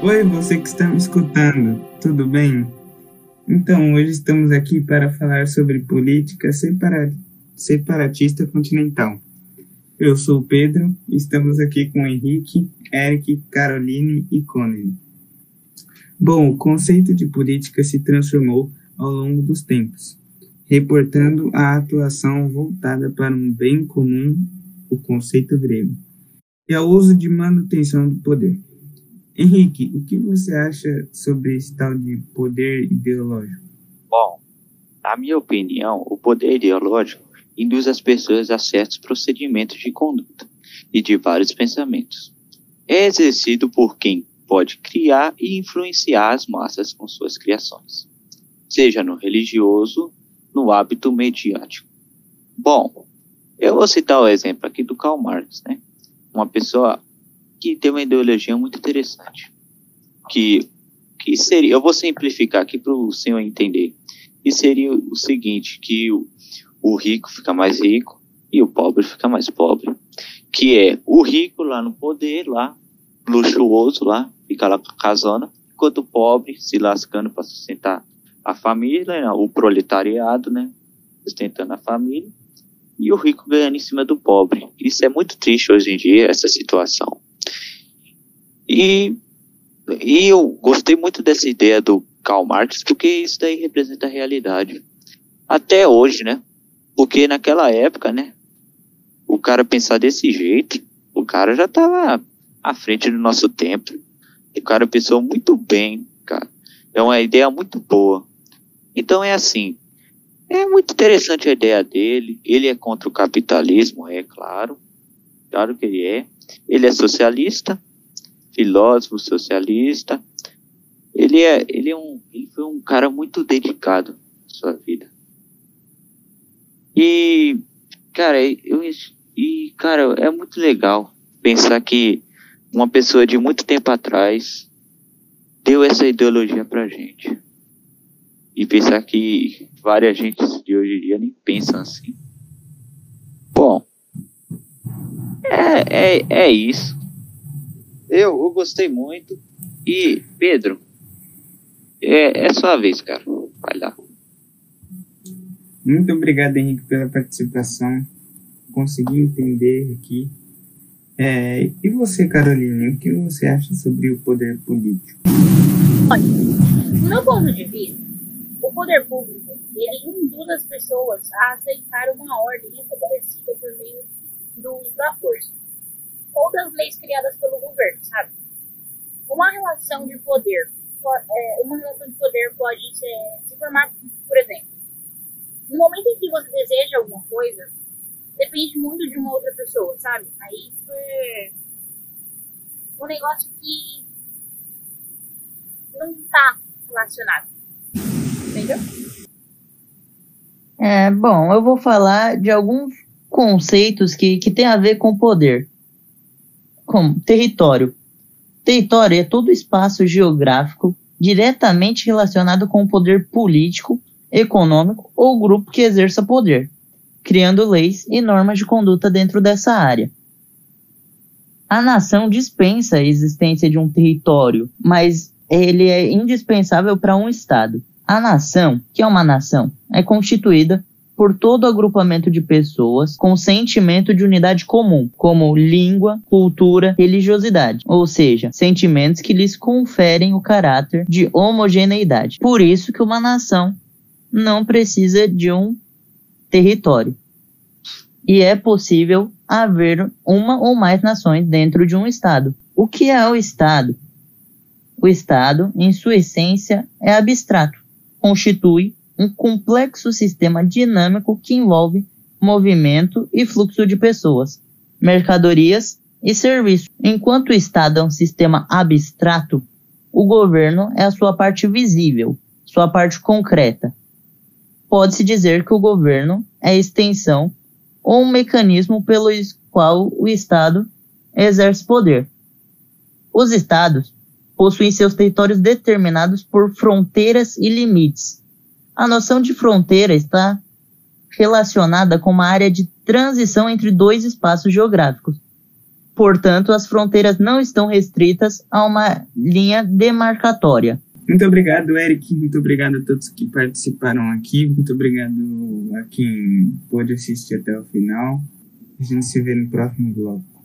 Oi, você que está me escutando, tudo bem? Então, hoje estamos aqui para falar sobre política separa separatista continental. Eu sou o Pedro estamos aqui com Henrique, Eric, Caroline e Connie. Bom, o conceito de política se transformou ao longo dos tempos, reportando a atuação voltada para um bem comum, o conceito grego, e ao uso de manutenção do poder. Henrique, o que você acha sobre esse tal de poder ideológico? Bom, na minha opinião, o poder ideológico induz as pessoas a certos procedimentos de conduta e de vários pensamentos. É exercido por quem pode criar e influenciar as massas com suas criações, seja no religioso, no hábito mediático. Bom, eu vou citar o exemplo aqui do Karl Marx, né? Uma pessoa que tem uma ideologia muito interessante. Que, que seria, eu vou simplificar aqui para o senhor entender. E seria o seguinte, que o, o rico fica mais rico e o pobre fica mais pobre. Que é o rico lá no poder, lá, luxuoso lá, fica lá com a casona, enquanto o pobre se lascando para sustentar a família, né, o proletariado, né, sustentando a família, e o rico ganhando em cima do pobre. Isso é muito triste hoje em dia, essa situação. E, e eu gostei muito dessa ideia do Karl Marx, porque isso daí representa a realidade. Até hoje, né? Porque naquela época, né? O cara pensar desse jeito, o cara já estava à frente do nosso tempo. O cara pensou muito bem, cara. É uma ideia muito boa. Então é assim. É muito interessante a ideia dele. Ele é contra o capitalismo, é claro. Claro que ele é. Ele é socialista filósofo socialista. Ele é, ele é um, ele foi um cara muito dedicado à sua vida. E, cara, eu, e, cara, é muito legal pensar que uma pessoa de muito tempo atrás deu essa ideologia pra gente. E pensar que várias gente de hoje em dia nem pensam assim. Bom, é, é, é isso. Eu, eu gostei muito. E, Pedro, é, é sua vez, cara. Vai lá. Muito obrigado, Henrique, pela participação. Consegui entender aqui. É, e você, Carolina, o que você acha sobre o poder político? Olha, do meu ponto de vista, o poder público ele induz as pessoas a aceitar uma ordem estabelecida por meio do uso da força ou das leis criadas pelo governo, sabe? Uma relação de poder, é, uma relação de poder pode se formar, por exemplo, no momento em que você deseja alguma coisa, depende muito de uma outra pessoa, sabe? Aí isso é um negócio que não está relacionado. Entendeu? É, bom, eu vou falar de alguns conceitos que, que tem a ver com poder como território. Território é todo espaço geográfico diretamente relacionado com o poder político, econômico ou grupo que exerça poder, criando leis e normas de conduta dentro dessa área. A nação dispensa a existência de um território, mas ele é indispensável para um Estado. A nação, que é uma nação, é constituída por todo agrupamento de pessoas com sentimento de unidade comum, como língua, cultura, religiosidade, ou seja, sentimentos que lhes conferem o caráter de homogeneidade. Por isso que uma nação não precisa de um território. E é possível haver uma ou mais nações dentro de um Estado. O que é o Estado? O Estado, em sua essência, é abstrato. Constitui um complexo sistema dinâmico que envolve movimento e fluxo de pessoas, mercadorias e serviços. Enquanto o Estado é um sistema abstrato, o governo é a sua parte visível, sua parte concreta. Pode-se dizer que o governo é extensão ou um mecanismo pelo qual o Estado exerce poder. Os Estados possuem seus territórios determinados por fronteiras e limites, a noção de fronteira está relacionada com uma área de transição entre dois espaços geográficos. Portanto, as fronteiras não estão restritas a uma linha demarcatória. Muito obrigado, Eric. Muito obrigado a todos que participaram aqui. Muito obrigado a quem pôde assistir até o final. A gente se vê no próximo bloco.